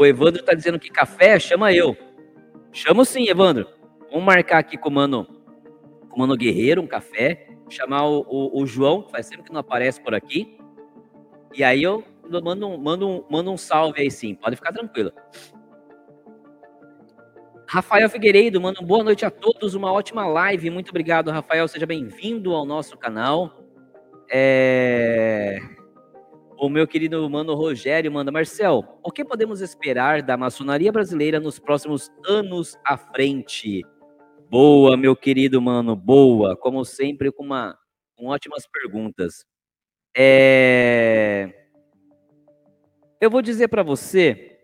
O Evandro tá dizendo que café, chama eu. Chamo sim, Evandro. Vamos marcar aqui com o Mano, com o Mano Guerreiro, um café. Chamar o, o, o João, que faz sempre que não aparece por aqui. E aí eu mando, mando, mando um salve aí sim, pode ficar tranquilo. Rafael Figueiredo, manda boa noite a todos, uma ótima live. Muito obrigado, Rafael. Seja bem-vindo ao nosso canal. É... O meu querido mano Rogério manda, Marcel, o que podemos esperar da maçonaria brasileira nos próximos anos à frente? Boa, meu querido mano, boa. Como sempre, com, uma, com ótimas perguntas. É... Eu vou dizer para você,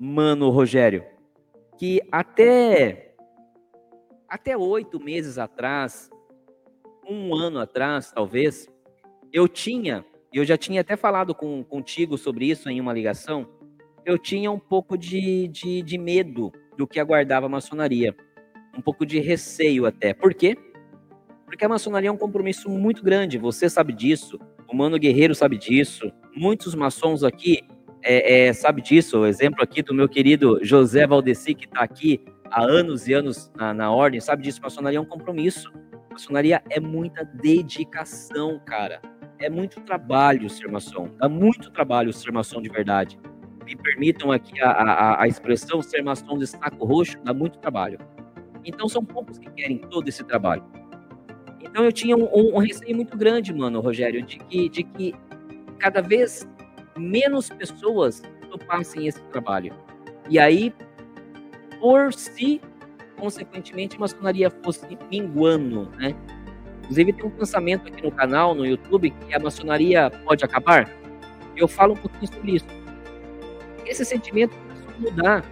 mano Rogério, que até até oito meses atrás, um ano atrás, talvez, eu tinha, eu já tinha até falado com, contigo sobre isso em uma ligação, eu tinha um pouco de, de, de medo do que aguardava a maçonaria. Um pouco de receio até. Por quê? Porque a maçonaria é um compromisso muito grande, você sabe disso, o Mano Guerreiro sabe disso, muitos maçons aqui é, é, sabe disso, o exemplo aqui do meu querido José Valdeci, que está aqui há anos e anos na, na ordem, sabe disso, maçonaria é um compromisso. Maçonaria é muita dedicação, cara. É muito trabalho ser maçom. Dá muito trabalho ser maçom de verdade. Me permitam aqui a, a, a expressão ser maçom de saco roxo, dá muito trabalho. Então são poucos que querem todo esse trabalho. Então eu tinha um, um, um receio muito grande, mano, Rogério, de que, de que cada vez menos pessoas topassem esse trabalho. E aí, por si, consequentemente, a maçonaria fosse minguando, né? Inclusive, tem um pensamento aqui no canal, no YouTube, que a maçonaria pode acabar. Eu falo um pouquinho sobre isso. Esse sentimento começou a mudar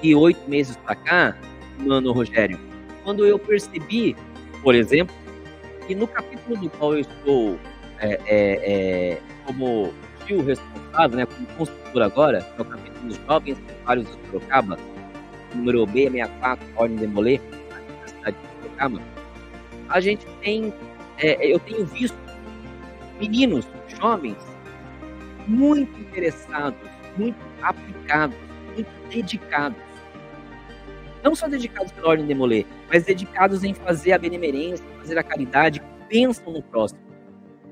de oito meses para cá, mano Rogério, quando eu percebi, por exemplo, que no capítulo do qual eu estou é, é, é, como tio responsável, né, como construtor agora, que é o capítulo dos jovens vários de Sorocaba, número B64, Ordem de Molê, aqui na cidade de Sorocaba, a gente tem, é, eu tenho visto meninos, jovens, muito interessados, muito aplicados, muito dedicados. Não só dedicados pela Ordem de Molê, mas dedicados em fazer a benemerência, fazer a caridade, pensam no próximo.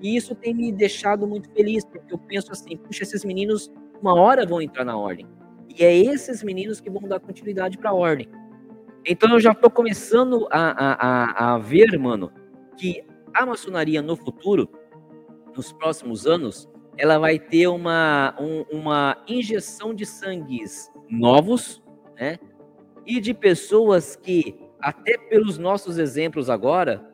E isso tem me deixado muito feliz, porque eu penso assim, puxa, esses meninos uma hora vão entrar na ordem. E é esses meninos que vão dar continuidade para a ordem. Então eu já estou começando a, a, a, ver, mano, que a maçonaria no futuro, nos próximos anos, ela vai ter uma, um, uma injeção de sangues novos, né? E de pessoas que, até pelos nossos exemplos agora,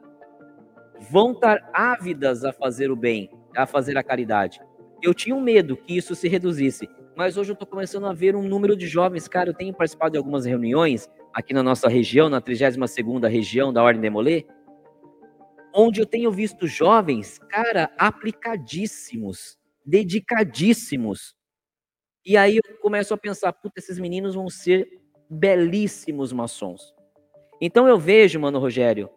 vão estar ávidas a fazer o bem, a fazer a caridade. Eu tinha um medo que isso se reduzisse, mas hoje eu estou começando a ver um número de jovens, cara, eu tenho participado de algumas reuniões aqui na nossa região, na 32ª região da Ordem de Molê, onde eu tenho visto jovens, cara, aplicadíssimos, dedicadíssimos. E aí eu começo a pensar, puta, esses meninos vão ser belíssimos maçons. Então eu vejo, mano, Rogério,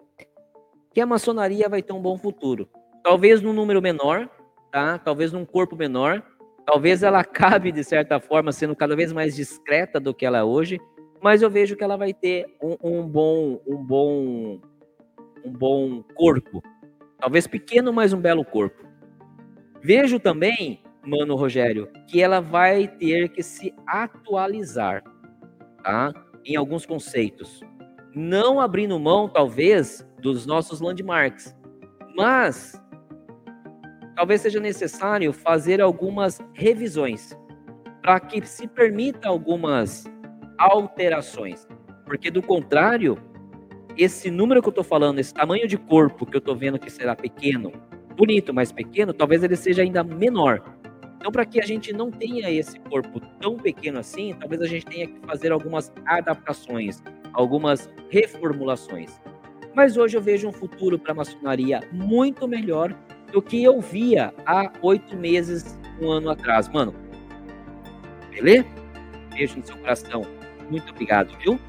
que a maçonaria vai ter um bom futuro. Talvez num número menor, tá? Talvez num corpo menor. Talvez ela acabe, de certa forma, sendo cada vez mais discreta do que ela é hoje. Mas eu vejo que ela vai ter um, um bom, um bom, um bom corpo. Talvez pequeno, mas um belo corpo. Vejo também, mano Rogério, que ela vai ter que se atualizar, tá? Em alguns conceitos. Não abrindo mão, talvez, dos nossos landmarks. Mas talvez seja necessário fazer algumas revisões para que se permita algumas alterações. Porque do contrário, esse número que eu estou falando, esse tamanho de corpo que eu estou vendo que será pequeno, bonito, mas pequeno, talvez ele seja ainda menor. Então, para que a gente não tenha esse corpo tão pequeno assim, talvez a gente tenha que fazer algumas adaptações, algumas reformulações. Mas hoje eu vejo um futuro para a maçonaria muito melhor do que eu via há oito meses, um ano atrás. Mano, beleza? Beijo no seu coração. Muito obrigado, viu?